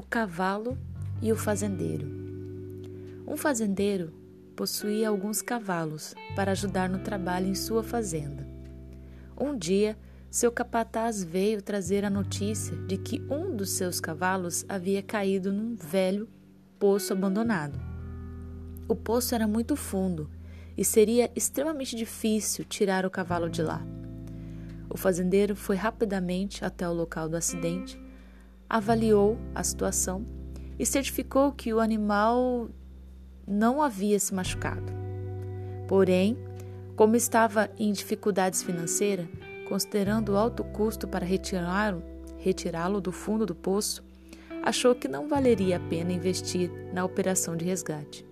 cavalo e o fazendeiro. Um fazendeiro possuía alguns cavalos para ajudar no trabalho em sua fazenda. Um dia, seu capataz veio trazer a notícia de que um dos seus cavalos havia caído num velho poço abandonado. O poço era muito fundo e seria extremamente difícil tirar o cavalo de lá. O fazendeiro foi rapidamente até o local do acidente, avaliou a situação e certificou que o animal não havia se machucado. Porém, como estava em dificuldades financeiras, considerando o alto custo para retirá-lo retirá do fundo do poço, achou que não valeria a pena investir na operação de resgate.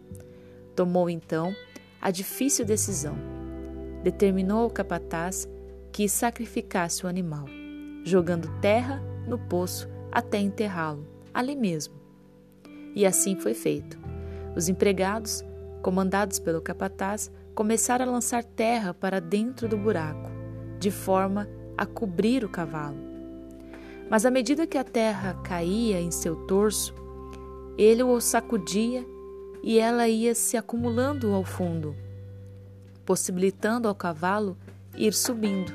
Tomou então a difícil decisão. Determinou ao capataz que sacrificasse o animal, jogando terra no poço até enterrá-lo, ali mesmo. E assim foi feito. Os empregados, comandados pelo capataz, começaram a lançar terra para dentro do buraco, de forma a cobrir o cavalo. Mas à medida que a terra caía em seu torso, ele o sacudia e ela ia se acumulando ao fundo, possibilitando ao cavalo ir subindo.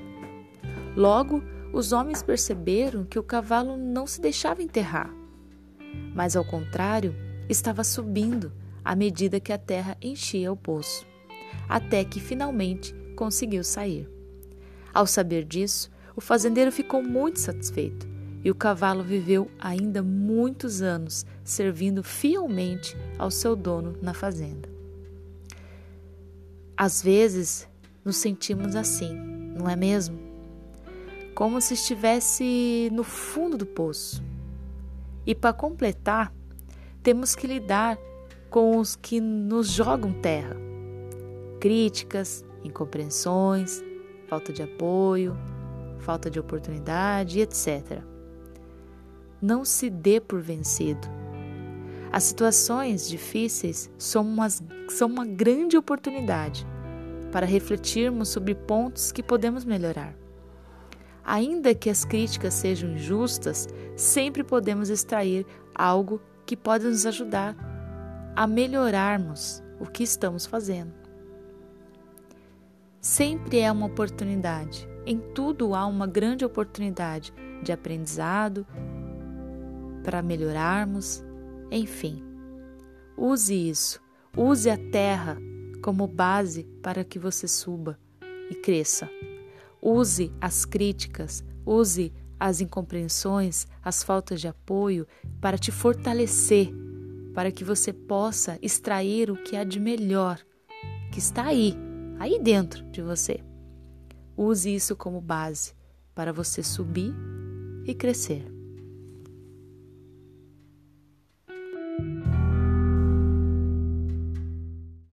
Logo, os homens perceberam que o cavalo não se deixava enterrar, mas ao contrário, estava subindo à medida que a terra enchia o poço, até que finalmente conseguiu sair. Ao saber disso, o fazendeiro ficou muito satisfeito e o cavalo viveu ainda muitos anos servindo fielmente ao seu dono na fazenda. Às vezes nos sentimos assim, não é mesmo? Como se estivesse no fundo do poço. E para completar, temos que lidar com os que nos jogam terra. Críticas, incompreensões, falta de apoio, falta de oportunidade, etc. Não se dê por vencido. As situações difíceis são, umas, são uma grande oportunidade para refletirmos sobre pontos que podemos melhorar. Ainda que as críticas sejam injustas, sempre podemos extrair algo que pode nos ajudar a melhorarmos o que estamos fazendo. Sempre é uma oportunidade, em tudo há uma grande oportunidade de aprendizado para melhorarmos, enfim. Use isso, use a terra como base para que você suba e cresça. Use as críticas, use as incompreensões, as faltas de apoio para te fortalecer, para que você possa extrair o que há de melhor que está aí, aí dentro de você. Use isso como base para você subir e crescer.